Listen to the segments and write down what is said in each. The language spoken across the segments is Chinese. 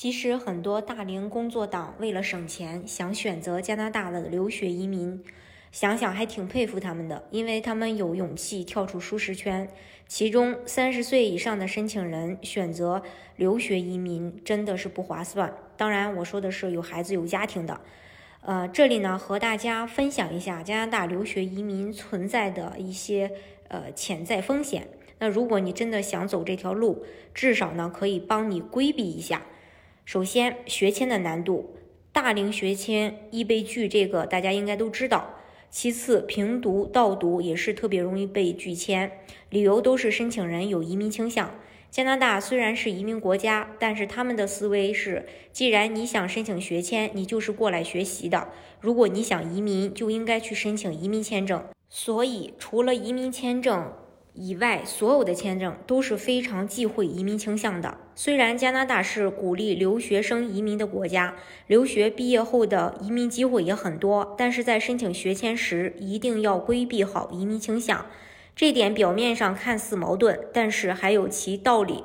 其实很多大龄工作党为了省钱，想选择加拿大的留学移民，想想还挺佩服他们的，因为他们有勇气跳出舒适圈。其中三十岁以上的申请人选择留学移民真的是不划算。当然，我说的是有孩子有家庭的。呃，这里呢和大家分享一下加拿大留学移民存在的一些呃潜在风险。那如果你真的想走这条路，至少呢可以帮你规避一下。首先，学签的难度，大龄学签易被拒，这个大家应该都知道。其次，平读、倒读也是特别容易被拒签，理由都是申请人有移民倾向。加拿大虽然是移民国家，但是他们的思维是，既然你想申请学签，你就是过来学习的。如果你想移民，就应该去申请移民签证。所以，除了移民签证。以外，所有的签证都是非常忌讳移民倾向的。虽然加拿大是鼓励留学生移民的国家，留学毕业后的移民机会也很多，但是在申请学签时一定要规避好移民倾向。这点表面上看似矛盾，但是还有其道理。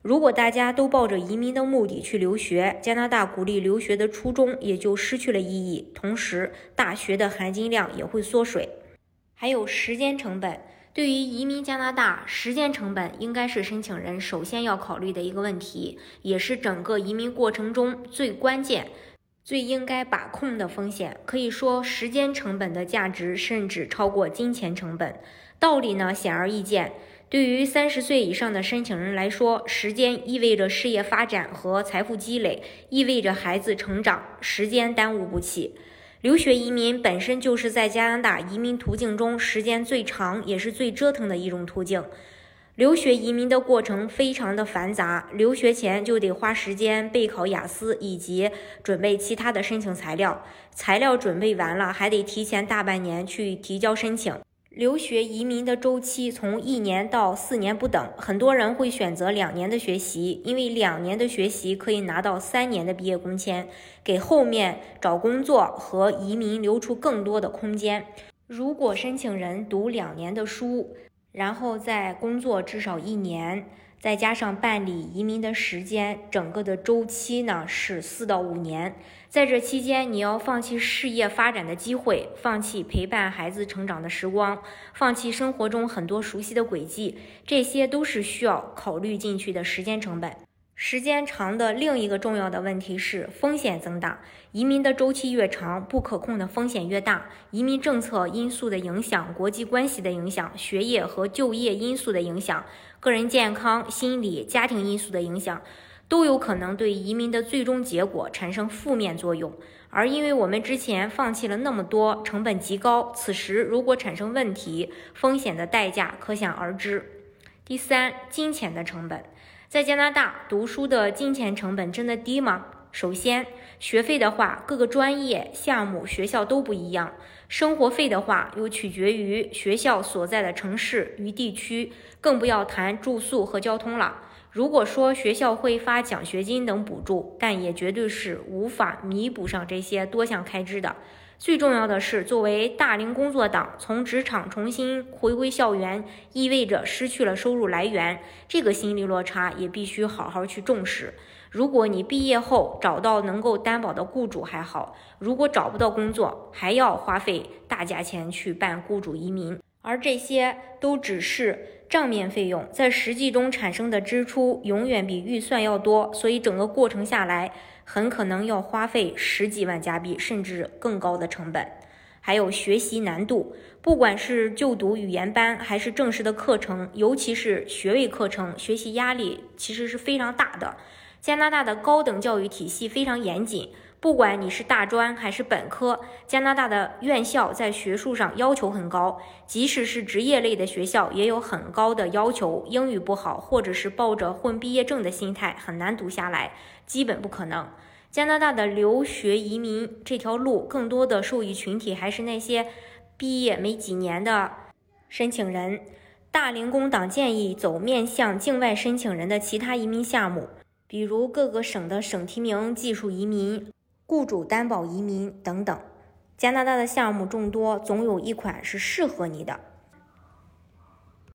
如果大家都抱着移民的目的去留学，加拿大鼓励留学的初衷也就失去了意义，同时大学的含金量也会缩水。还有时间成本。对于移民加拿大，时间成本应该是申请人首先要考虑的一个问题，也是整个移民过程中最关键、最应该把控的风险。可以说，时间成本的价值甚至超过金钱成本。道理呢，显而易见。对于三十岁以上的申请人来说，时间意味着事业发展和财富积累，意味着孩子成长，时间耽误不起。留学移民本身就是在加拿大移民途径中时间最长也是最折腾的一种途径。留学移民的过程非常的繁杂，留学前就得花时间备考雅思以及准备其他的申请材料，材料准备完了还得提前大半年去提交申请。留学移民的周期从一年到四年不等，很多人会选择两年的学习，因为两年的学习可以拿到三年的毕业工签，给后面找工作和移民留出更多的空间。如果申请人读两年的书，然后再工作至少一年。再加上办理移民的时间，整个的周期呢是四到五年。在这期间，你要放弃事业发展的机会，放弃陪伴孩子成长的时光，放弃生活中很多熟悉的轨迹，这些都是需要考虑进去的时间成本。时间长的另一个重要的问题是风险增大。移民的周期越长，不可控的风险越大。移民政策因素的影响、国际关系的影响、学业和就业因素的影响、个人健康、心理、家庭因素的影响，都有可能对移民的最终结果产生负面作用。而因为我们之前放弃了那么多，成本极高，此时如果产生问题，风险的代价可想而知。第三，金钱的成本。在加拿大读书的金钱成本真的低吗？首先，学费的话，各个专业、项目、学校都不一样；生活费的话，又取决于学校所在的城市与地区，更不要谈住宿和交通了。如果说学校会发奖学金等补助，但也绝对是无法弥补上这些多项开支的。最重要的是，作为大龄工作党，从职场重新回归校园，意味着失去了收入来源，这个心理落差也必须好好去重视。如果你毕业后找到能够担保的雇主还好，如果找不到工作，还要花费大价钱去办雇主移民，而这些都只是账面费用，在实际中产生的支出永远比预算要多，所以整个过程下来。很可能要花费十几万加币，甚至更高的成本。还有学习难度，不管是就读语言班还是正式的课程，尤其是学位课程，学习压力其实是非常大的。加拿大的高等教育体系非常严谨。不管你是大专还是本科，加拿大的院校在学术上要求很高，即使是职业类的学校也有很高的要求。英语不好，或者是抱着混毕业证的心态，很难读下来，基本不可能。加拿大的留学移民这条路，更多的受益群体还是那些毕业没几年的申请人。大龄工党建议走面向境外申请人的其他移民项目，比如各个省的省提名技术移民。雇主担保移民等等，加拿大的项目众多，总有一款是适合你的。